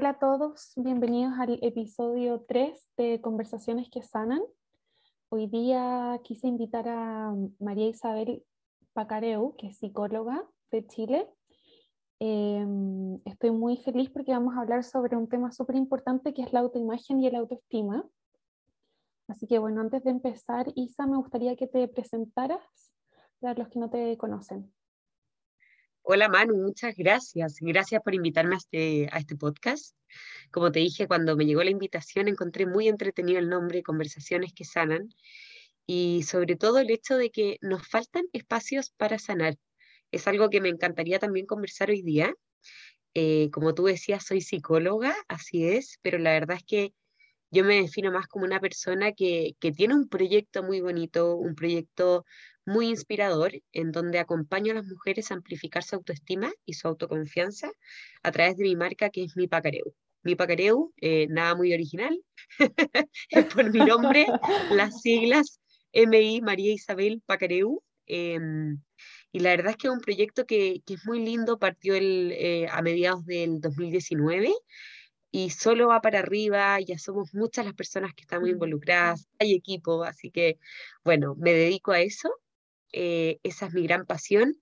Hola a todos, bienvenidos al episodio 3 de Conversaciones que Sanan. Hoy día quise invitar a María Isabel Pacareu, que es psicóloga de Chile. Em, estoy muy feliz porque vamos a hablar sobre un tema súper importante que es la autoimagen y el autoestima. Así que bueno, antes de empezar, Isa, me gustaría que te presentaras para los que no te conocen. Hola Manu, muchas gracias. Gracias por invitarme a este, a este podcast. Como te dije, cuando me llegó la invitación encontré muy entretenido el nombre, Conversaciones que Sanan, y sobre todo el hecho de que nos faltan espacios para sanar. Es algo que me encantaría también conversar hoy día. Eh, como tú decías, soy psicóloga, así es, pero la verdad es que yo me defino más como una persona que, que tiene un proyecto muy bonito, un proyecto muy inspirador en donde acompaño a las mujeres a amplificar su autoestima y su autoconfianza a través de mi marca que es Mi Pacareu. Mi Pacareu, eh, nada muy original, es por mi nombre, las siglas MI María Isabel Pacareu. Em, y la verdad es que es un proyecto que, que es muy lindo, partió el, eh, a mediados del 2019 y solo va para arriba, ya somos muchas las personas que estamos involucradas, hay equipo, así que bueno, me dedico a eso eh, esa es mi gran pasión.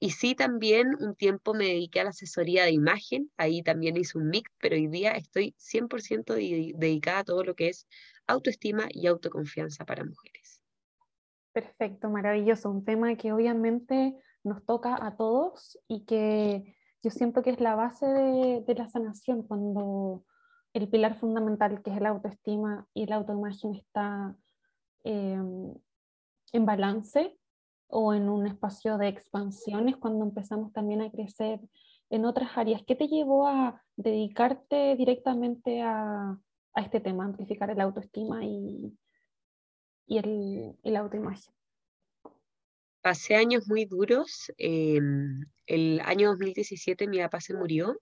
Y sí, también un tiempo me dediqué a la asesoría de imagen, ahí también hice un mix, pero hoy día estoy 100% dedicada a todo lo que es autoestima y autoconfianza para mujeres. Perfecto, maravilloso. Un tema que obviamente nos toca a todos y que yo siento que es la base de, la sanación cuando el pilar fundamental que es la autoestima y la autoimagen está em, en balance o en un espacio de expansión es cuando empezamos también a crecer en otras áreas. ¿Qué te llevó a dedicarte directamente a, a este tema, amplificar el autoestima y, y el, el autoimagen? Pasé años muy duros. Em, el año 2017 mi papá se murió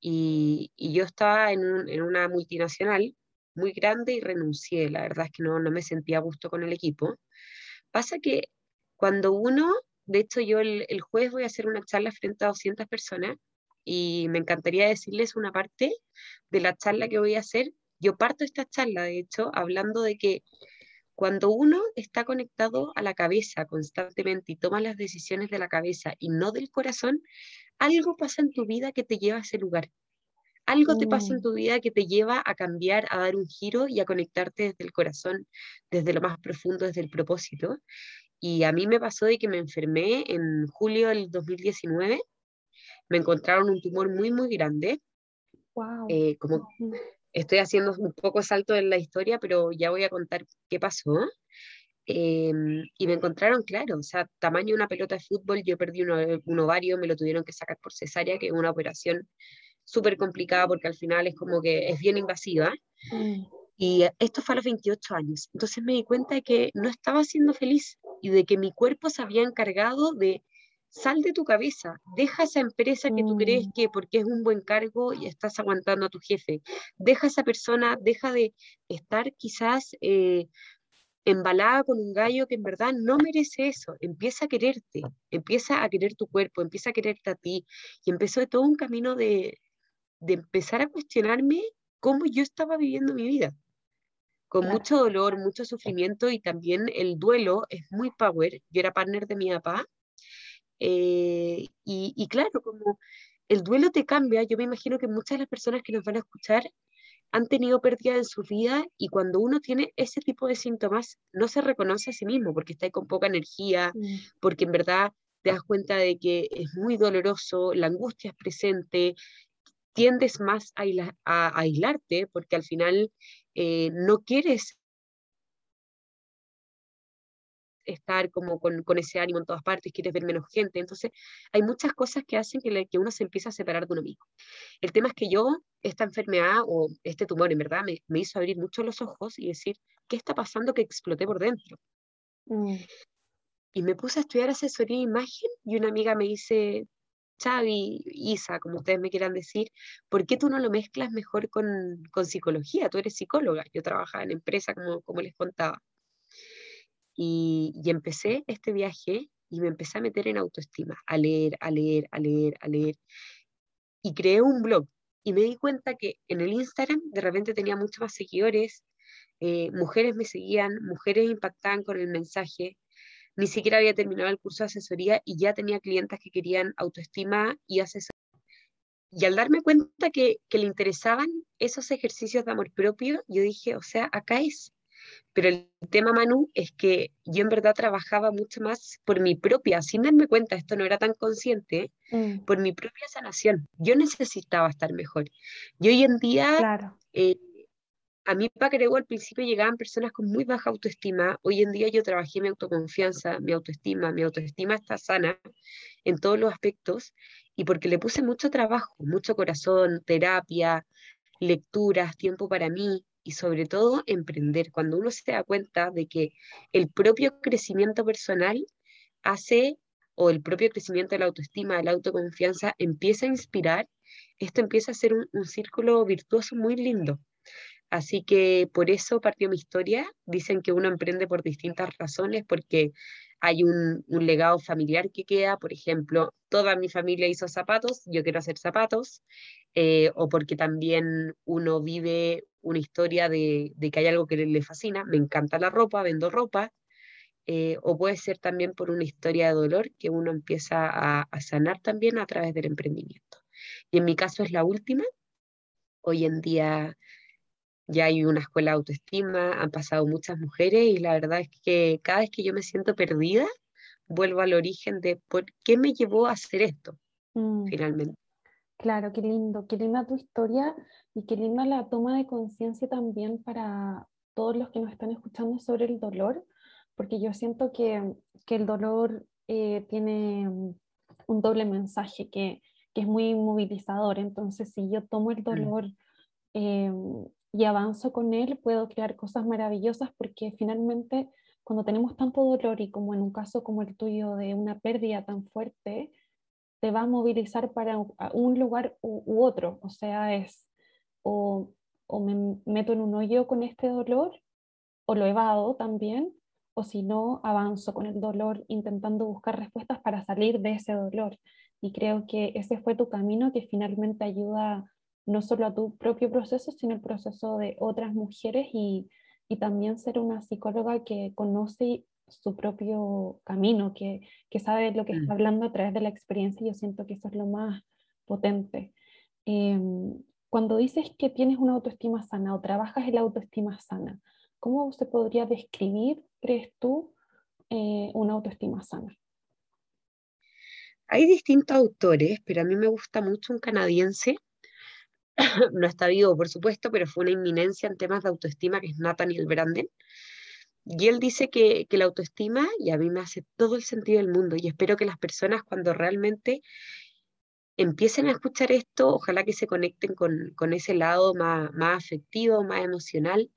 y, y yo estaba en, un, en, una multinacional muy grande y renuncié. La verdad es que no, no me sentía a gusto con el equipo. Pasa que cuando uno, de hecho yo el, jueves voy a hacer una charla frente a 200 personas y me encantaría decirles una parte de la charla que voy a hacer. Yo parto esta charla, de hecho, hablando de que cuando uno está conectado a la cabeza constantemente y toma las decisiones de la cabeza y no del corazón, algo pasa en tu vida que te lleva a ese lugar. Algo te pasa en mm. tu vida que te lleva a cambiar, a dar un giro y a conectarte desde el corazón, desde lo más profundo, desde el propósito. Y a mí me pasó de que me enfermé en julio del 2019. Me encontraron un tumor muy, muy grande. Wow. Eh, como estoy haciendo un poco salto en la historia, pero ya voy a contar qué pasó. Em, y me encontraron, claro, o sea, tamaño de una pelota de fútbol, yo perdí un, ovario, me lo tuvieron que sacar por cesárea, que es una operación súper complicada porque al final es como que es bien invasiva. Mm. Y esto fue a los 28 años. Entonces me di cuenta de que no estaba siendo feliz y de que mi cuerpo se había encargado de sal de tu cabeza, deja esa empresa que tú crees mm. que porque es un buen cargo y estás aguantando a tu jefe, deja esa persona, deja de estar quizás eh, embalada con un gallo que en verdad no merece eso, empieza a quererte, empieza a querer tu cuerpo, empieza a quererte a ti y empezó todo un camino de, de empezar a cuestionarme cómo yo estaba viviendo mi vida con mucho dolor, mucho sufrimiento y también el duelo es muy power. Yo era partner de mi papá eh, y, claro, como el duelo te cambia, yo me imagino que muchas de las personas que nos van a escuchar han tenido pérdida en su vida y cuando uno tiene ese tipo de síntomas no se reconoce a sí mismo porque está ahí con poca energía, mm. porque en verdad te das cuenta de que es muy doloroso, la angustia es presente, tiendes más a, a aislarte porque al final eh, no quieres estar como con, ese ánimo en todas partes, quieres ver menos gente. Entonces, hay muchas cosas que hacen que, que uno se empieza a separar de uno mismo. El tema es que yo, esta enfermedad o este tumor, en verdad, me, me hizo abrir mucho los ojos y decir, ¿qué está pasando que exploté por dentro? Mm. Y me puse a estudiar asesoría de imagen y una amiga me dice, Xavi, Isa, como ustedes me quieran decir, ¿por qué tú no lo mezclas mejor con, con psicología? Tú eres psicóloga, yo trabajaba en empresa, como, como les contaba. Y, y, empecé este viaje y me empecé a meter en autoestima, a leer, a leer, a leer, a leer. Y creé un blog. y me di cuenta que en el Instagram de repente tenía muchos más seguidores, eh, mujeres me seguían, mujeres impactaban con el mensaje, ni siquiera había terminado el curso de asesoría y ya tenía clientes que querían autoestima y asesoría. Y al darme cuenta que, que le interesaban esos ejercicios de amor propio, yo dije, o sea, acá es. Pero el tema, Manu, es que yo en verdad trabajaba mucho más por mi propia, sin darme cuenta, esto no era tan consciente, mm. por mi propia sanación. Yo necesitaba estar mejor. Y hoy en día, claro. eh, a mí creo al principio llegaban personas con muy baja autoestima. Hoy en día yo trabajé mi autoconfianza, mi autoestima, mi autoestima está sana en todos los aspectos y porque le puse mucho trabajo, mucho corazón, terapia, lecturas, tiempo para mí y sobre todo emprender. Cuando uno se da cuenta de que el propio crecimiento personal hace o el propio crecimiento de la autoestima, de la autoconfianza empieza a inspirar, esto empieza a ser un círculo virtuoso muy lindo. Así que por eso partió mi historia. Dicen que uno emprende por distintas razones, porque hay un, legado familiar que queda, por ejemplo, toda mi familia hizo zapatos, yo quiero hacer zapatos, eh, o porque también uno vive una historia de, que hay algo que le, fascina, me encanta la ropa, vendo ropa, eh, o puede ser también por una historia de dolor que uno empieza a sanar también a través del emprendimiento. Y en mi caso es la última. Hoy en día ya hay una escuela de autoestima, han pasado muchas mujeres y la verdad es que cada vez que yo me siento perdida, vuelvo al origen de por qué me llevó a hacer esto, mm. finalmente. Claro, qué lindo, qué linda tu historia y qué linda la toma de conciencia también para todos los que nos están escuchando sobre el dolor, porque yo siento que, que el dolor eh, tiene un doble mensaje que, que, es muy movilizador, entonces si yo tomo el mm. dolor eh, y avanzo con él, puedo crear cosas maravillosas porque finalmente cuando tenemos tanto dolor y como en un caso como el tuyo de una pérdida tan fuerte, te va a movilizar para un lugar u, otro. O sea, es o, o, me meto en un hoyo con este dolor o lo evado también, o si no, avanzo con el dolor intentando buscar respuestas para salir de ese dolor. Y creo que ese fue tu camino que finalmente ayuda no solo a tu propio proceso, sino el proceso de otras mujeres y, y también ser una psicóloga que conoce su propio camino, que, que sabe lo que está mm. hablando a través de la experiencia. Yo siento que eso es lo más potente. Em, cuando dices que tienes una autoestima sana o trabajas en la autoestima sana, ¿cómo se podría describir, crees tú, eh, una autoestima sana? Hay distintos autores, pero a mí me gusta mucho un canadiense no está vivo, por supuesto, pero fue una inminencia en temas de autoestima, que es Nathaniel Branden. Y él dice que, la autoestima, y a mí me hace todo el sentido del mundo, y espero que las personas cuando realmente empiecen a escuchar esto, ojalá que se conecten con, ese lado más, más afectivo, más emocional,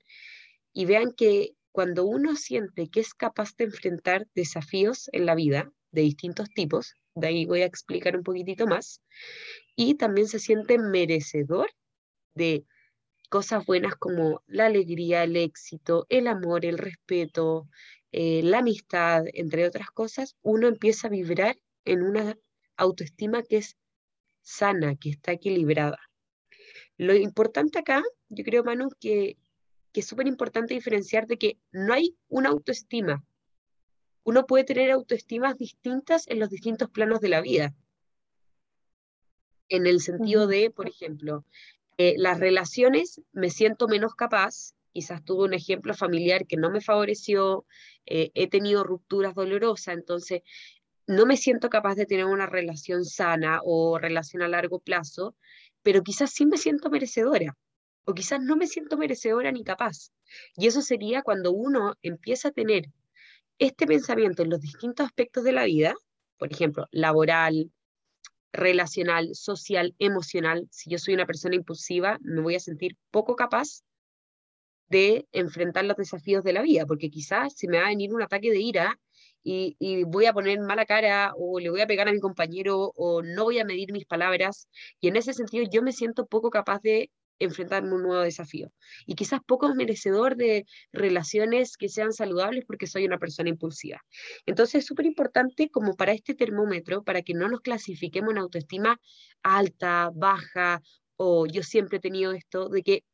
y vean que cuando uno siente que es capaz de enfrentar desafíos en la vida de distintos tipos, de ahí voy a explicar un poquitito más, y también se siente merecedor de cosas buenas como la alegría, el éxito, el amor, el respeto, eh, la amistad, entre otras cosas, uno empieza a vibrar en una autoestima que es sana, que está equilibrada. Lo importante acá, yo creo, Manu, que, que es súper importante diferenciar de que no hay una autoestima. Uno puede tener autoestimas distintas en los distintos planos de la vida en el sentido de, por ejemplo, eh, las relaciones me siento menos capaz, quizás tuve un ejemplo familiar que no me favoreció, eh, he tenido rupturas dolorosas, entonces no me siento capaz de tener una relación sana o relación a largo plazo, pero quizás sí me siento merecedora o quizás no me siento merecedora ni capaz. Y eso sería cuando uno empieza a tener este pensamiento en los distintos aspectos de la vida, por ejemplo, laboral, relacional, social, emocional, si yo soy una persona impulsiva, me voy a sentir poco capaz de enfrentar los desafíos de la vida, porque quizás se me va a venir un ataque de ira y, y, voy a poner mala cara o le voy a pegar a mi compañero o no voy a medir mis palabras. Y en ese sentido yo me siento poco capaz de enfrentarme un nuevo desafío. Y quizás poco merecedor de relaciones que sean saludables porque soy una persona impulsiva. Entonces es súper importante como para este termómetro, para que no nos clasifiquemos en autoestima alta, baja o yo siempre he tenido esto, de que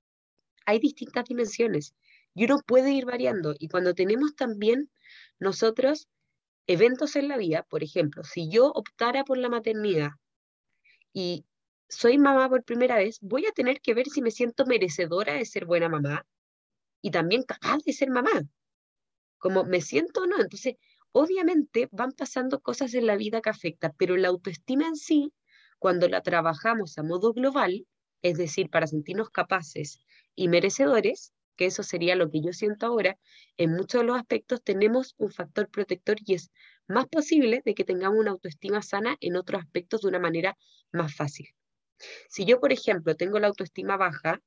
hay distintas dimensiones y uno puede ir variando. Y cuando tenemos también nosotros eventos en la vida, por ejemplo, si yo optara por la maternidad y soy mamá por primera vez, voy a tener que ver si me siento merecedora de ser buena mamá y también capaz de ser mamá. Como me siento o no. Entonces, obviamente van pasando cosas en la vida que afectan, pero la autoestima en sí, cuando la trabajamos a modo global, es decir, para sentirnos capaces y merecedores, que eso sería lo que yo siento ahora, en muchos de los aspectos tenemos un factor protector y es más posible de que tengamos una autoestima sana en otros aspectos de una manera más fácil. Si yo, por ejemplo, tengo la autoestima baja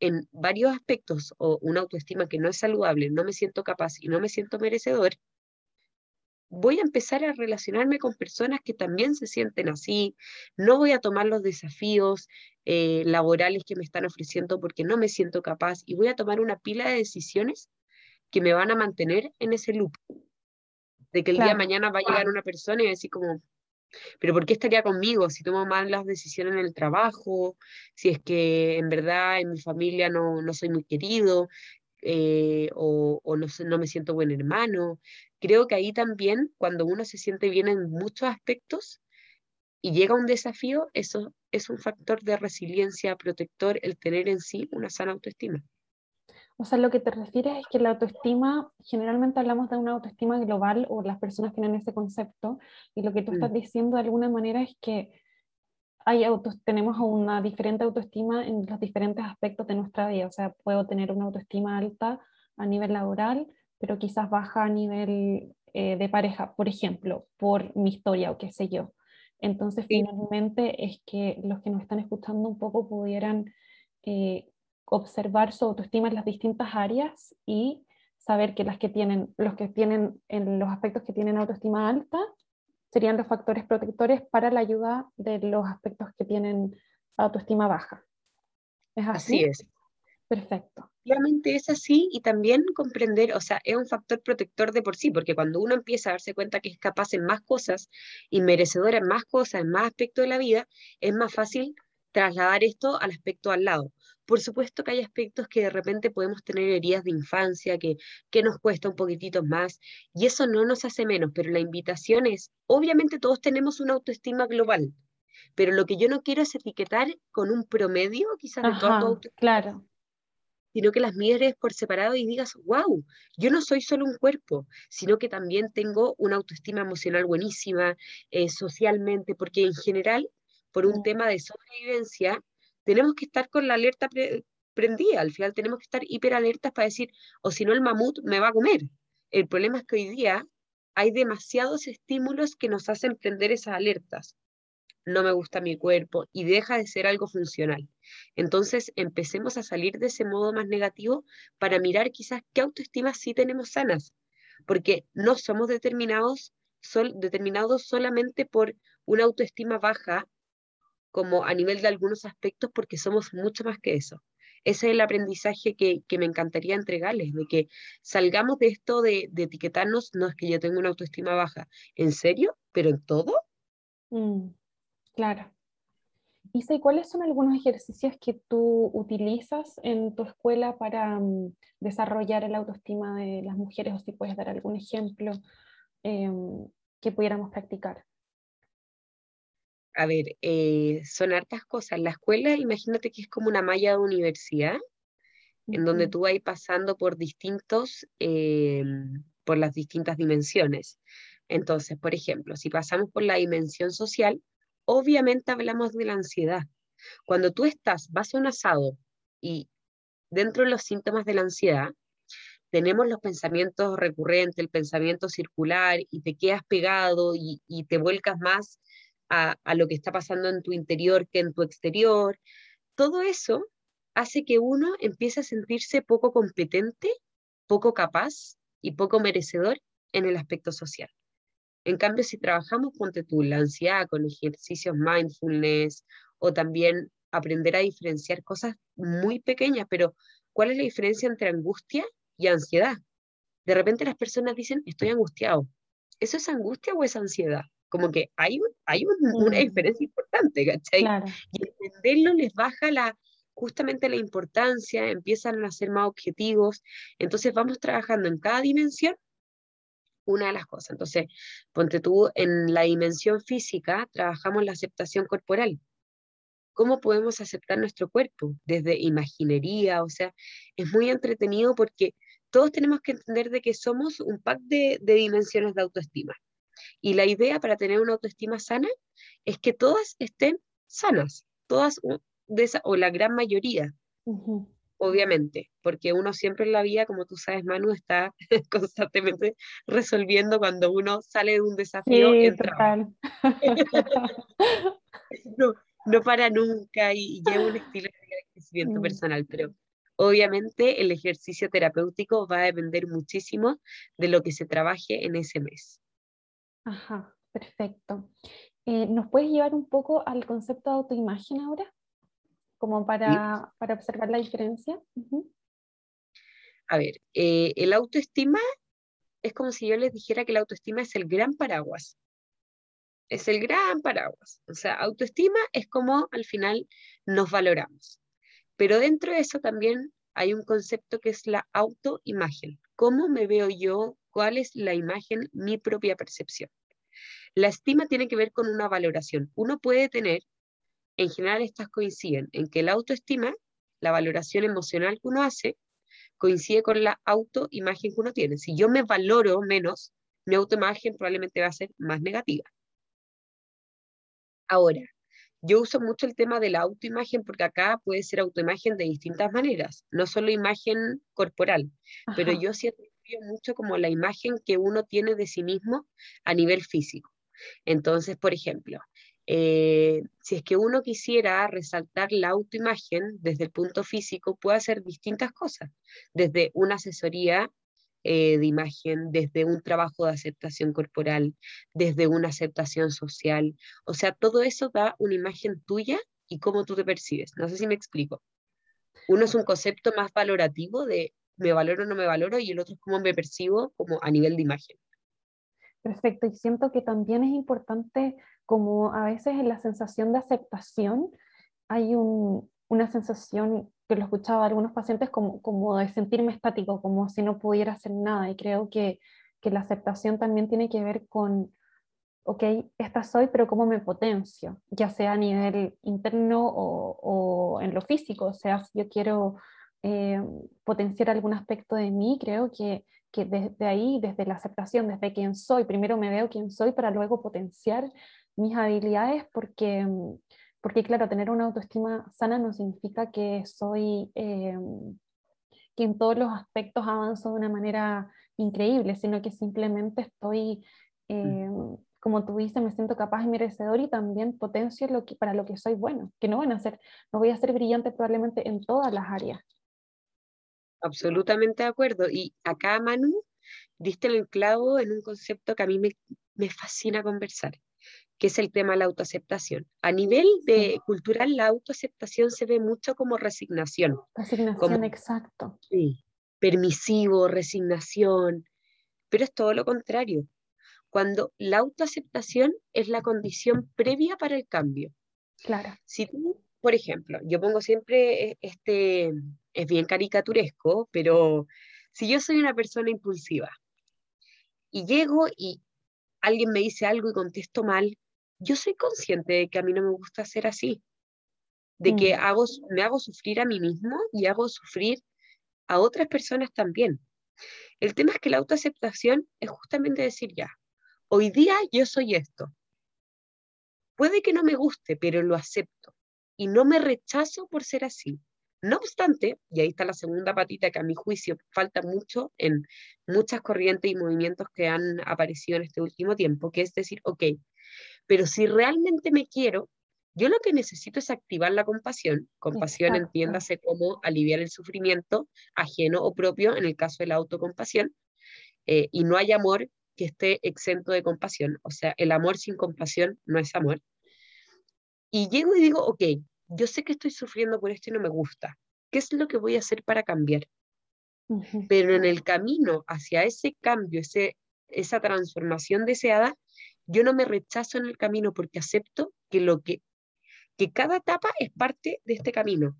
en varios aspectos o una autoestima que no es saludable, no me siento capaz y no me siento merecedor, voy a empezar a relacionarme con personas que también se sienten así, no voy a tomar los desafíos eh, laborales que me están ofreciendo porque no me siento capaz y voy a tomar una pila de decisiones que me van a mantener en ese loop, de que el día de mañana va a llegar una persona y decir como, pero ¿por qué estaría conmigo si tomo mal las decisiones en el trabajo? Si es que en verdad en mi familia no, no soy muy querido eh, o, o no, no me siento buen hermano. Creo que ahí también, cuando uno se siente bien en muchos aspectos y llega un desafío, eso es un factor de resiliencia protector el tener en sí una sana autoestima. O sea, lo que te refieres es que la autoestima, generalmente hablamos de una autoestima global o las personas tienen ese concepto, y lo que tú estás mm. diciendo de alguna manera es que hay autos, tenemos una diferente autoestima en los diferentes aspectos de nuestra vida. O sea, puedo tener una autoestima alta a nivel laboral, pero quizás baja a nivel eh, de pareja, por ejemplo, por mi historia o qué sé yo. Entonces, finalmente es que los que nos están escuchando un poco pudieran eh, observar su autoestima en las distintas áreas y saber que las que tienen, los que tienen en los aspectos que tienen autoestima alta serían los factores protectores para la ayuda de los aspectos que tienen autoestima baja. ¿Es así? así es. Perfecto. Obviamente es así y también comprender, o sea, es un factor protector de por sí, porque cuando uno empieza a darse cuenta que es capaz en más cosas y merecedor en más cosas, en más aspectos de la vida, es más fácil trasladar esto al aspecto al lado. Por supuesto que hay aspectos que de repente podemos tener heridas de infancia, que, que nos cuesta un poquitito más, y eso no nos hace menos, pero la invitación es, obviamente todos tenemos una autoestima global, pero lo que yo no quiero es etiquetar con un promedio quizás de todo autoestima. Claro sino que las mires por separado y digas, wow, yo no soy solo un cuerpo, sino que también tengo una autoestima emocional buenísima, eh, socialmente, porque en general, por un mm. tema de sobrevivencia, tenemos que estar con la alerta prendida, al final tenemos que estar hiperalertas para decir, o si no el mamut me va a comer. El problema es que hoy día hay demasiados estímulos que nos hacen prender esas alertas no me gusta mi cuerpo y deja de ser algo funcional. Entonces empecemos a salir de ese modo más negativo para mirar quizás qué autoestima sí tenemos sanas, porque no somos determinados, determinados solamente por una autoestima baja como a nivel de algunos aspectos, porque somos mucho más que eso. Ese es el aprendizaje que, me encantaría entregarles, de que salgamos de esto de, etiquetarnos, no es que yo tengo una autoestima baja. ¿En serio? ¿Pero en todo? Mm. Claro. Isa, cuáles son algunos ejercicios que tú utilizas en tu escuela para mm, desarrollar el autoestima de las mujeres? O si puedes dar algún ejemplo em, que pudiéramos practicar. A ver, eh, son hartas cosas. La escuela, imagínate que es como una malla de universidad, en donde tú vas pasando por distintos, em, por las distintas dimensiones. Entonces, por ejemplo, si pasamos por la dimensión social, obviamente hablamos de la ansiedad. Cuando tú estás, vas a un asado y dentro de los síntomas de la ansiedad, tenemos los pensamientos recurrentes, el pensamiento circular, y te quedas pegado y, te vuelcas más a, lo que está pasando en tu interior que en tu exterior. Todo eso hace que uno empiece a sentirse poco competente, poco capaz y poco merecedor en el aspecto social. En cambio, si trabajamos, ponte tú, la ansiedad con ejercicios mindfulness o también aprender a diferenciar cosas muy pequeñas, pero ¿cuál es la diferencia entre angustia y ansiedad? De repente las personas dicen, estoy angustiado. ¿Eso es angustia o es ansiedad? Como que hay, hay una diferencia importante, ¿cachai? Y entenderlo les baja la, justamente la importancia, empiezan a ser más objetivos, entonces vamos trabajando en cada dimensión una de las cosas. Entonces, ponte tú en la dimensión física, trabajamos la aceptación corporal. ¿Cómo podemos aceptar nuestro cuerpo? Desde imaginería, o sea, es muy entretenido porque todos tenemos que entender de que somos un pack de, dimensiones de autoestima. Y la idea para tener una autoestima sana es que todas estén sanas, todas de esa, o la gran mayoría obviamente, porque uno siempre en la vida, como tú sabes, Manu, está constantemente resolviendo cuando uno sale de un desafío. no, no para nunca y, lleva un estilo de crecimiento mm. personal, pero obviamente el ejercicio terapéutico va a depender muchísimo de lo que se trabaje en ese mes. Ajá, perfecto. Eh, ¿Nos puedes llevar un poco al concepto de autoimagen ahora? como para, para observar la diferencia. A ver, eh, el autoestima es como si yo les dijera que la autoestima es el gran paraguas. Es el gran paraguas. O sea, autoestima es como al final nos valoramos. Pero dentro de eso también hay un concepto que es la autoimagen. ¿Cómo me veo yo? ¿Cuál es la imagen, mi propia percepción? La estima tiene que ver con una valoración. Uno puede tener en general estas coinciden en que la autoestima, la valoración emocional que uno hace, coincide con la autoimagen que uno tiene. Si yo me valoro menos, mi autoimagen probablemente va a ser más negativa. Ahora, yo uso mucho el tema de la autoimagen porque acá puede ser autoimagen de distintas maneras, no solo imagen corporal, pero yo siento mucho como la imagen que uno tiene de sí mismo a nivel físico. Entonces, por ejemplo, eh, si es que uno quisiera resaltar la autoimagen desde el punto físico, puede hacer distintas cosas, desde una asesoría eh, de imagen, desde un trabajo de aceptación corporal, desde una aceptación social. O sea, todo eso da una imagen tuya y cómo tú te percibes. No sé si me explico. Uno es un concepto más valorativo de me valoro o no me valoro y el otro es cómo me percibo como a nivel de imagen. Perfecto, y siento que también es importante como a veces en la sensación de aceptación hay una sensación que lo escuchaba algunos pacientes como, como de sentirme estático, como si no pudiera hacer nada. Y creo que, que la aceptación también tiene que ver con, ok, esta soy, pero cómo me potencio, ya sea a nivel interno o, o en lo físico. O sea, si yo quiero eh, potenciar algún aspecto de mí, creo que, que desde ahí, desde la aceptación, desde quién soy, primero me veo quién soy para luego potenciar mis habilidades porque, mm, porque claro, tener una autoestima sana no significa que soy, eh, que en todos los aspectos avanzo de una manera increíble, sino que simplemente estoy, mm. eh, como tú dices, me siento capaz y merecedor y también potencio lo que, para lo que soy bueno, que no van a ser, no voy a ser brillante probablemente en todas las áreas. Absolutamente de acuerdo. Y acá, Manu, diste el clavo en un concepto que a mí me, me fascina conversar, que es el tema de la autoaceptación. A nivel de cultural, la autoaceptación se ve mucho como resignación. Resignación, exacto. Sí, permisivo, resignación, pero es todo lo contrario. Cuando la autoaceptación es la condición previa para el cambio. Claro. Si tú, por ejemplo, yo pongo siempre e, este, es bien caricaturesco, pero si yo soy una persona impulsiva y llego y alguien me dice algo y contesto mal, yo soy consciente de que a mí no me gusta ser así, de que mm. hago, me hago sufrir a mí mismo y hago sufrir a otras personas también. El tema es que la autoaceptación es justamente decir ya, hoy día yo soy esto. Puede que no me guste, pero lo acepto y no me rechazo por ser así. No obstante, y ahí está la segunda patita que a mi juicio falta mucho en muchas corrientes y movimientos que han aparecido en este último tiempo, que es decir, ok, pero si realmente me quiero, yo lo que necesito es activar la compasión. Compasión entiéndase como aliviar el sufrimiento ajeno o propio en el caso de la autocompasión. Eh, y no hay amor que esté exento de compasión. O sea, el amor sin compasión no es amor. Y llego y digo, ok, yo sé que estoy sufriendo por esto y no me gusta. ¿Qué es lo que voy a hacer para cambiar? Pero en el camino hacia ese cambio, ese, esa transformación deseada, yo no me rechazo en el camino porque acepto que lo que que cada etapa es parte de este camino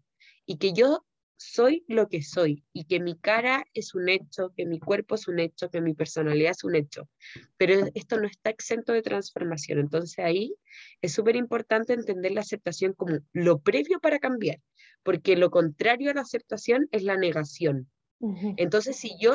y que yo soy lo que soy y que mi cara es un hecho, que mi cuerpo es un hecho, que mi personalidad es un hecho. Pero esto no está exento de transformación. Entonces ahí es súper importante entender la aceptación como lo previo para cambiar, porque lo contrario a la aceptación es la negación. Entonces si yo,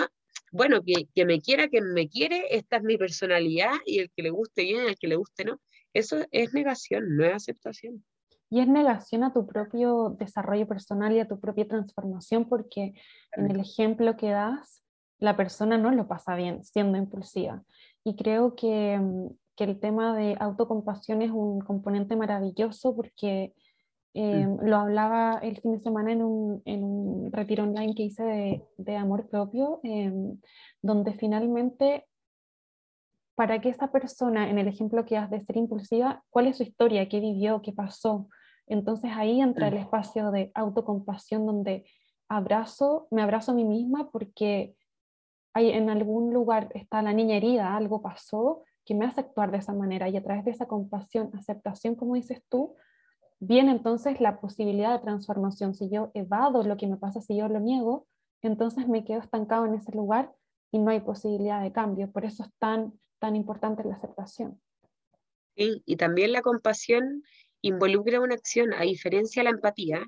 bueno, que, que me quiera, que me quiere, esta es mi personalidad y el que le guste bien, el que le guste no, eso es negación, no es aceptación. Y es negación a tu propio desarrollo personal y a tu propia transformación, porque en el ejemplo que das, la persona no lo pasa bien siendo impulsiva. Y creo que, mm, que el tema de autocompasión es un componente maravilloso porque eh, mm. lo hablaba el fin de semana en un, en un retiro online que hice de, de amor propio, eh, donde finalmente para que esa persona, en el ejemplo que has de ser impulsiva, cuál es su historia, qué vivió, qué pasó, entonces ahí entra el espacio de autocompasión donde abrazo, me abrazo a mí misma porque hay, en algún lugar está la niña herida, algo pasó que me hace actuar de esa manera y a través de esa compasión, aceptación, como dices tú, viene entonces la posibilidad de transformación. Si yo evado lo que me pasa, si yo lo niego, entonces me quedo estancado en ese lugar y no hay posibilidad de cambio. Por eso es tan, tan importante la aceptación. Sí, y también la compasión involucra una acción, a diferencia de la empatía,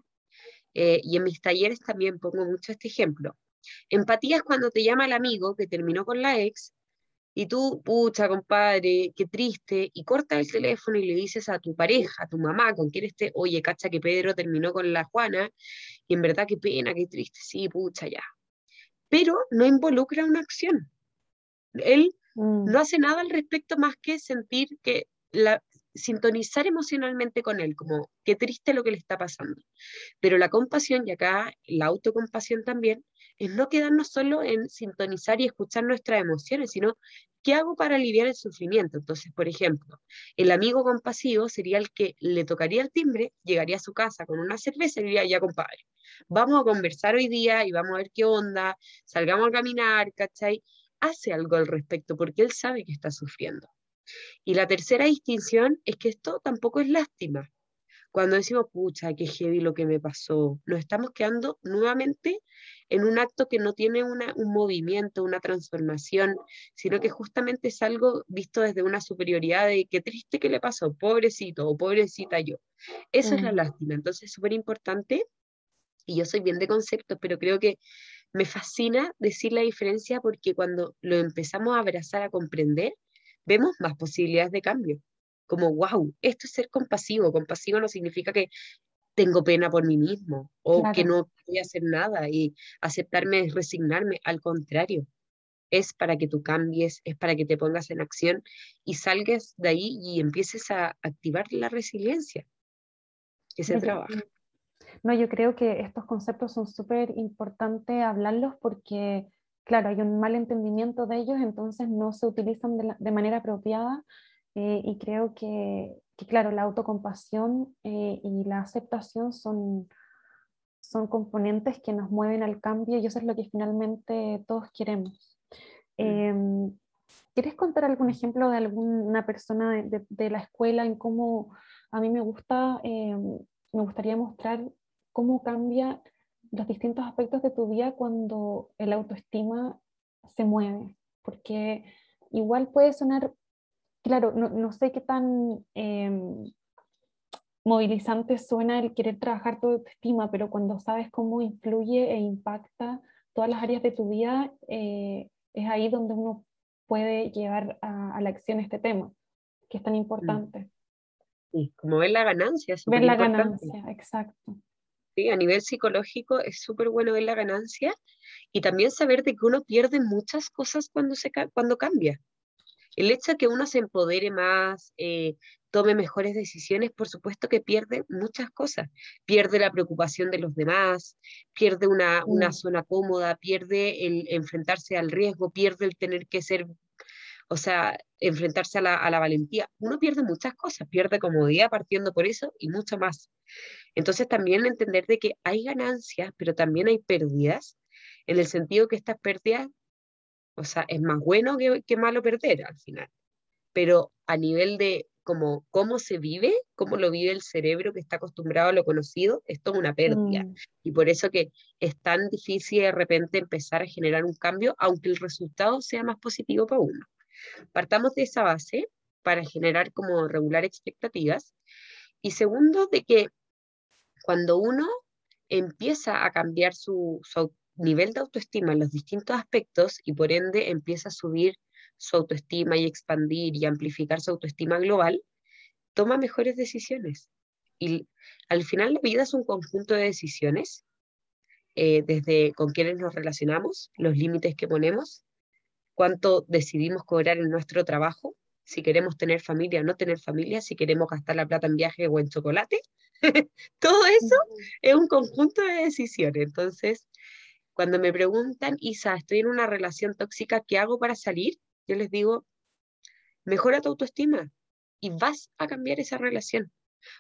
eh, y en mis talleres también pongo mucho este ejemplo. Empatía es cuando te llama el amigo que terminó con la ex y tú, pucha, compadre, qué triste, y cortas el teléfono y le dices a tu pareja, a tu mamá, con quien esté, oye, cacha que Pedro terminó con la Juana, y en verdad qué pena, qué triste, sí, pucha, ya. Pero no involucra una acción. Él mm. no hace nada al respecto más que sentir que la, sintonizar emocionalmente con él, como qué triste lo que le está pasando. Pero la compasión, y acá la autocompasión también, es no quedarnos solo en sintonizar y escuchar nuestras emociones, sino qué hago para aliviar el sufrimiento. Entonces, por ejemplo, el amigo compasivo sería el que le tocaría el timbre, llegaría a su casa con una cerveza y diría, ya compadre, vamos a conversar hoy día y vamos a ver qué onda, salgamos a caminar, ¿cachai? Hace algo al respecto porque él sabe que está sufriendo. Y la tercera distinción es que esto tampoco es lástima. Cuando decimos, pucha, qué heavy lo que me pasó, nos estamos quedando nuevamente en un acto que no tiene una, un movimiento, una transformación, sino que justamente es algo visto desde una superioridad de qué triste que le pasó, pobrecito o pobrecita yo. Eso es la mm. lástima. Entonces es súper importante, y yo soy bien de conceptos, pero creo que me fascina decir la diferencia porque cuando lo empezamos a abrazar, a comprender, vemos más posibilidades de cambio. Como, wow, esto es ser compasivo. Compasivo no significa que tengo pena por mí mismo o que no voy a hacer nada y aceptarme es resignarme. Al contrario, es para que tú cambies, es para que te pongas en acción y salgas de ahí y empieces a activar la resiliencia que se trabaja. No, yo creo que estos conceptos son súper importantes hablarlos porque claro, hay un mal entendimiento de ellos, entonces no se utilizan de, manera apropiada eh, y creo que, claro, la autocompasión eh, y la aceptación son, son componentes que nos mueven al cambio y eso es lo que finalmente todos queremos. Mm. Em, ¿Quieres contar algún ejemplo de alguna persona de, la escuela en cómo a mí me gusta, em, me gustaría mostrar cómo cambia los distintos aspectos de tu vida cuando el autoestima se mueve, porque igual puede sonar, claro, no, sé qué tan em, movilizante suena el querer trabajar tu autoestima, pero cuando sabes cómo influye e impacta todas las áreas de tu vida, eh, es ahí donde uno puede llevar a, la acción este tema, que es tan importante. Sí, como ver la ganancia. Ver la ganancia, exacto. A nivel psicológico es súper bueno ver la ganancia y también saber de que uno pierde muchas cosas cuando, se, cuando cambia. El hecho de que uno se empodere más, eh, tome mejores decisiones, por supuesto que pierde muchas cosas. Pierde la preocupación de los demás, pierde una, una mm. zona cómoda, pierde el enfrentarse al riesgo, pierde el tener que ser o sea, enfrentarse a la, a la, valentía. Uno pierde muchas cosas, pierde comodidad partiendo por eso y mucho más. Entonces también entender de que hay ganancias, pero también hay pérdidas, en el sentido que estas pérdidas, o sea, es más bueno que, que malo perder al final. pero a nivel de como cómo se vive, cómo lo vive el cerebro que está acostumbrado a lo conocido, esto es una pérdida. Mm. Y por eso que es tan difícil de repente empezar a generar un cambio, aunque el resultado sea más positivo para uno. Partamos de esa base para generar como regular expectativas. Y segundo, de que cuando uno empieza a cambiar su, nivel de autoestima en los distintos aspectos y por ende empieza a subir su autoestima y expandir y amplificar su autoestima global, toma mejores decisiones. Y al final la vida es un conjunto de decisiones, eh, desde con quienes nos relacionamos, los límites que ponemos, cuánto decidimos cobrar en nuestro trabajo, si queremos tener familia o no tener familia, si queremos gastar la plata en viaje o en chocolate. Todo eso es un conjunto de decisiones. Entonces, cuando me preguntan, Isa, estoy en una relación tóxica, ¿qué hago para salir? Yo les digo, mejora tu autoestima y vas a cambiar esa relación.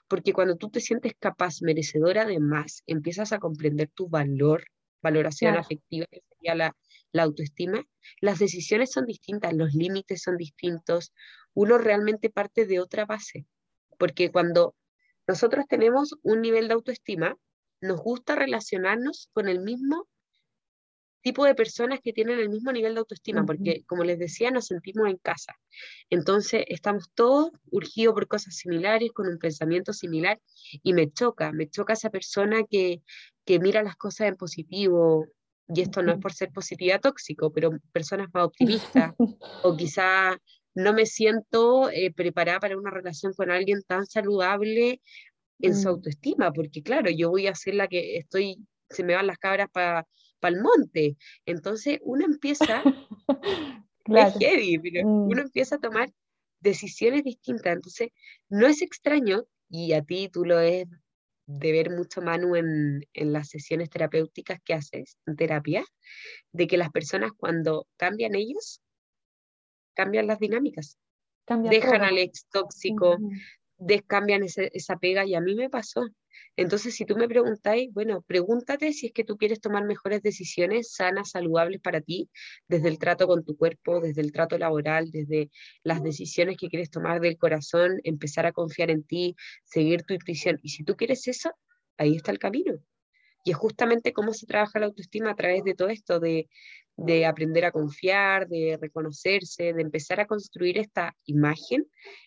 Porque cuando tú te sientes capaz, merecedora de más, empiezas a comprender tu valor, valoración afectiva, que sería la, la autoestima, las decisiones son distintas, los límites son distintos, uno realmente parte de otra base. Porque cuando nosotros tenemos un nivel de autoestima, nos gusta relacionarnos con el mismo tipo de personas que tienen el mismo nivel de autoestima, porque como les decía, nos sentimos en casa. Entonces, estamos todos urgidos por cosas similares, con un pensamiento similar, y me choca, me choca esa persona que, que mira las cosas en positivo, y esto no es por ser positividad tóxico, pero personas más optimistas, o quizá no me siento eh, preparada para una relación con alguien tan saludable en su mm. autoestima, porque claro, yo voy a ser la que estoy, se me van las cabras para el monte. Entonces uno empieza, es heavy, pero mm. uno empieza a tomar decisiones distintas. Entonces no es extraño, y a ti tú lo es de ver mucho, Manu, en, en las sesiones terapéuticas que haces en terapia, de que las personas cuando cambian ellos, cambian las dinámicas. Dejan al ex tóxico, descambian esa pega y a mí me pasó. Entonces, si tú me preguntáis, bueno, pregúntate si es que tú quieres tomar mejores decisiones sanas, saludables para ti, desde el trato con tu cuerpo, desde el trato laboral, desde las decisiones que quieres tomar del corazón, empezar a confiar en ti, seguir tu intuición. Y si tú quieres eso, ahí está el camino. Y es justamente cómo se trabaja la autoestima a través de todo esto, de, de aprender a confiar, de reconocerse, de empezar a construir esta imagen,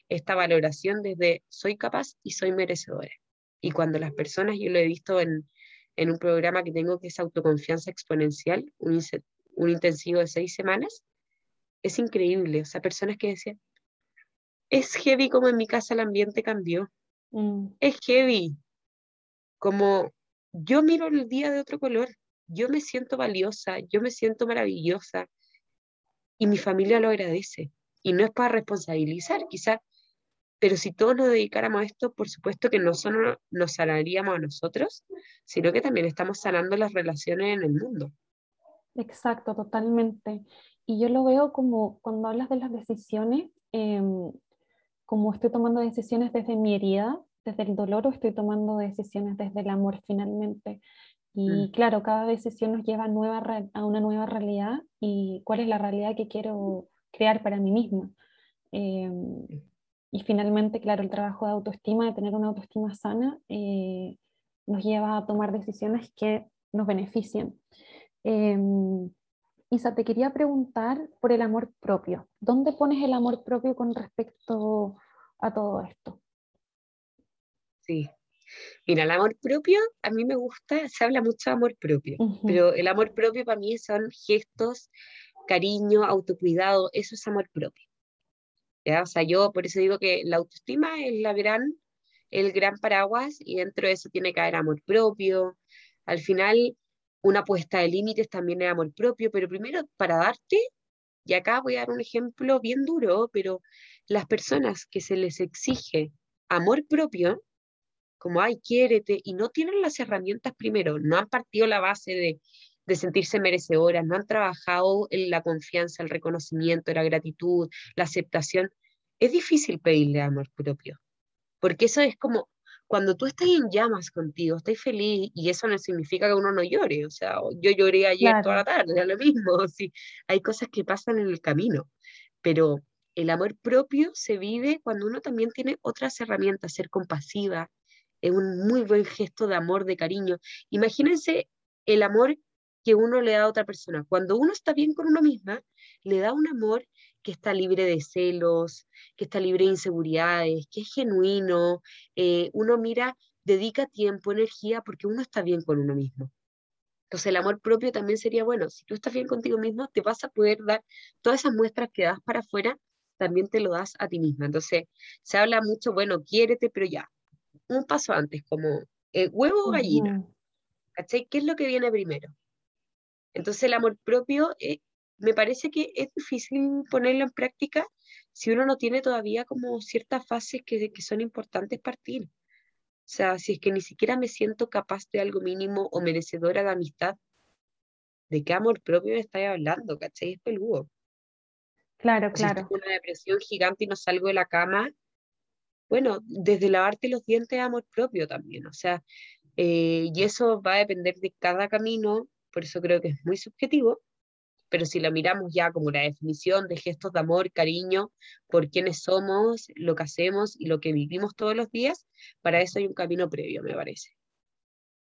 esta valoración desde soy capaz y soy merecedora. Y cuando las personas, yo lo he visto en, en un programa que tengo que es autoconfianza exponencial, un, un intensivo de seis semanas, es increíble. O sea, personas que decían, es heavy como en mi casa el ambiente cambió. Mm. Es heavy. Como yo miro el día de otro color, yo me siento valiosa, yo me siento maravillosa y mi familia lo agradece. Y no es para responsabilizar, quizás pero si todos nos dedicáramos a esto, por supuesto que no solo nos sanaríamos a nosotros, sino que también estamos sanando las relaciones en el mundo. Exacto, totalmente. Y yo lo veo como cuando hablas de las decisiones, em, como estoy tomando decisiones desde mi herida, desde el dolor, o estoy tomando decisiones desde el amor finalmente. Y mm. claro, cada decisión nos lleva a, nueva, a una nueva realidad y cuál es la realidad que quiero crear para mí misma. Eh, y finalmente, claro, el trabajo de autoestima, de tener una autoestima sana, eh, nos lleva a tomar decisiones que nos beneficien. Em, Isa, te quería preguntar por el amor propio. ¿Dónde pones el amor propio con respecto a todo esto? Sí. Mira, el amor propio, a mí me gusta, se habla mucho de amor propio, pero el amor propio para mí son gestos, cariño, autocuidado, eso es amor propio. O sea, yo por eso digo que la autoestima es la gran, el gran paraguas y dentro de eso tiene que haber amor propio. Al final, una puesta de límites también es amor propio, pero primero para darte, y acá voy a dar un ejemplo bien duro, pero las personas que se les exige amor propio, como, ay, quiérete, y no tienen las herramientas primero, no han partido la base de, de sentirse merecedoras, no han trabajado en la confianza, el reconocimiento, la gratitud, la aceptación, es difícil pedirle amor propio, porque eso es como cuando tú estás en llamas contigo, estás feliz y eso no significa que uno no llore, o sea, yo lloré ayer toda la tarde, es lo mismo, sí, hay cosas que pasan en el camino, pero el amor propio se vive cuando uno también tiene otras herramientas, ser compasiva, es un muy buen gesto de amor, de cariño. Imagínense el amor que uno le da a otra persona. Cuando uno está bien con uno misma, le da un amor que está libre de celos, que está libre de inseguridades, que es genuino. Eh, uno mira, dedica tiempo, energía, porque uno está bien con uno mismo. Entonces el amor propio también sería bueno. Si tú estás bien contigo mismo, te vas a poder dar todas esas muestras que das para afuera, también te lo das a ti misma. Entonces se habla mucho, bueno, quiérete, pero ya, un paso antes, como eh, huevo o gallina. ¿Cachai? ¿Qué es lo que viene primero? Entonces el amor propio eh, me parece que es difícil ponerlo en práctica si uno no tiene todavía como ciertas fases que, que son importantes partir. O sea, si es que ni siquiera me siento capaz de algo mínimo o merecedora de amistad, ¿de qué amor propio me estáis hablando? ¿Cachai? Es peludo. Claro, claro. Si una depresión gigante y no salgo de la cama, bueno, desde lavarte los dientes amor propio también, o sea, eh, y eso va a depender de cada camino, por eso creo que es muy subjetivo, pero si lo miramos ya como la definición de gestos de amor, cariño, por quienes somos, lo que hacemos y lo que vivimos todos los días, para eso hay un camino previo, me parece.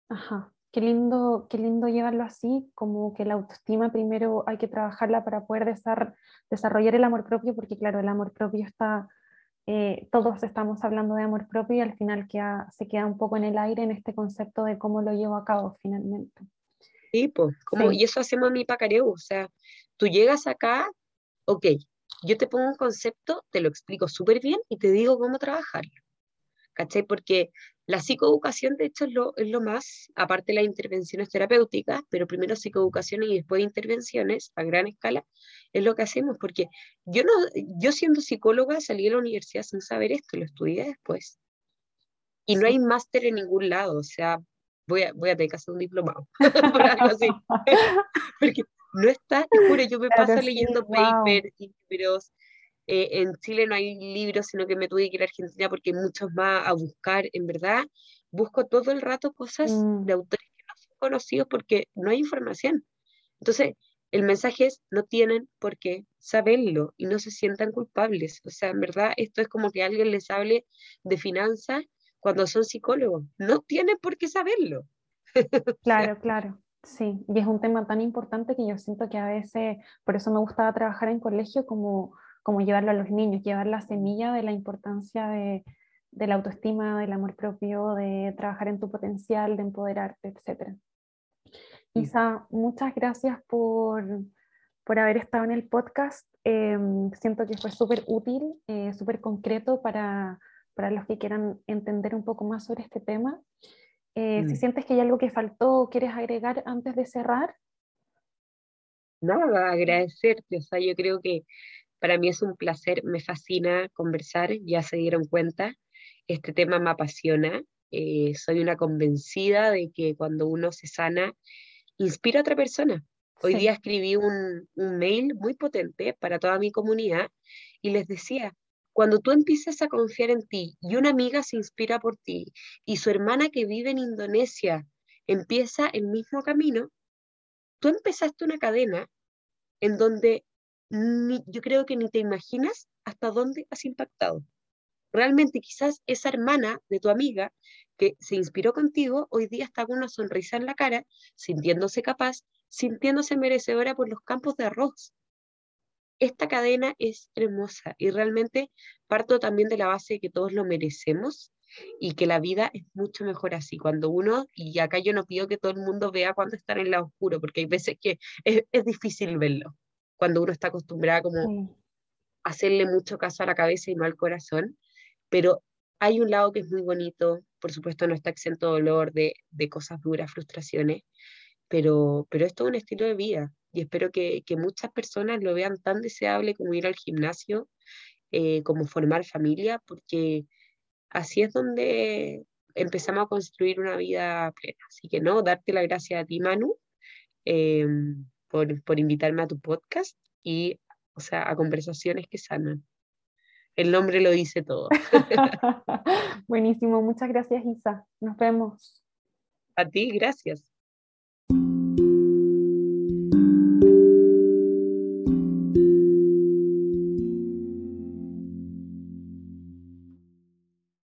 Ajá, qué lindo, qué lindo llevarlo así, como que la autoestima primero hay que trabajarla para poder desarrollar el amor propio, porque claro, el amor propio está eh, todos estamos hablando de amor propio y al final se queda un poco en el aire en este concepto de cómo lo llevo a cabo finalmente. Sí, pues, como, y eso hacemos en mi pacareo, o sea, tú llegas acá, ok, yo te pongo un concepto, te lo explico súper bien y te digo cómo trabajarlo. ¿Cachai? Porque la psicoeducación, de hecho, es lo, es lo más, aparte de las intervenciones terapéuticas, pero primero psicoeducación y después intervenciones a gran escala, es lo que hacemos, porque yo, no, yo siendo psicóloga salí de la universidad sin saber esto, lo estudié después. Y no hay máster en ningún lado, o sea, voy a, voy a tener que hacer un diplomado, así. porque no está, te juro, yo me paso leyendo papers y libros, eh, en Chile no hay libros, sino que me tuve que ir a Argentina porque hay muchos más a buscar. En verdad, busco todo el rato cosas mm. de autores que no son conocidos porque no hay información. Entonces, el mensaje es, no tienen por qué saberlo y no se sientan culpables. O sea, en verdad, esto es como que alguien les hable de finanzas cuando son psicólogos. No tienen por qué saberlo. Claro, claro. Sí, y es un tema tan importante que yo siento que a veces, por eso me gustaba trabajar en colegio como como llevarlo a los niños, llevar la semilla de la importancia de, la autoestima, del amor propio, de trabajar en tu potencial, de empoderarte, etc. Isa, muchas gracias por, haber estado en el podcast. Em, siento que fue súper útil, eh, súper concreto para, los que quieran entender un poco más sobre este tema. Eh, si mm. sientes que hay algo que faltó, ¿quieres agregar antes de cerrar? Nada, agradecerte. O sea, yo creo que para mí es un placer, me fascina conversar, ya se dieron cuenta, este tema me apasiona, eh, soy una convencida de que cuando uno se sana, inspira a otra persona. Hoy día escribí un, un mail muy potente para toda mi comunidad y les decía, cuando tú empiezas a confiar en ti y una amiga se inspira por ti y su hermana que vive en Indonesia empieza el mismo camino, tú empezaste una cadena en donde yo creo que ni te imaginas hasta dónde has impactado. Realmente quizás esa hermana de tu amiga que se inspiró contigo, hoy día está con una sonrisa en la cara, sintiéndose capaz, sintiéndose merecedora por los campos de arroz. Esta cadena es hermosa y realmente parto también de la base de que todos lo merecemos y que la vida es mucho mejor así. Cuando uno, y acá yo no pido que todo el mundo vea cuando están en la oscuro, porque hay veces que es difícil verlo, cuando uno está acostumbrada como a hacerle mucho caso a la cabeza y no al corazón, pero hay un lado que es muy bonito, por supuesto no está exento de dolor, de, de cosas duras, frustraciones, pero, pero es un estilo de vida y espero que, que muchas personas lo vean tan deseable como ir al gimnasio, eh, como formar familia, porque así es donde empezamos a construir una vida plena. Así que no, darte la gracia a ti, Manu, eh, por, invitarme a tu podcast y, o sea, a conversaciones que sanan. El nombre lo dice todo. Buenísimo, muchas gracias Isa. Nos vemos. A ti, gracias.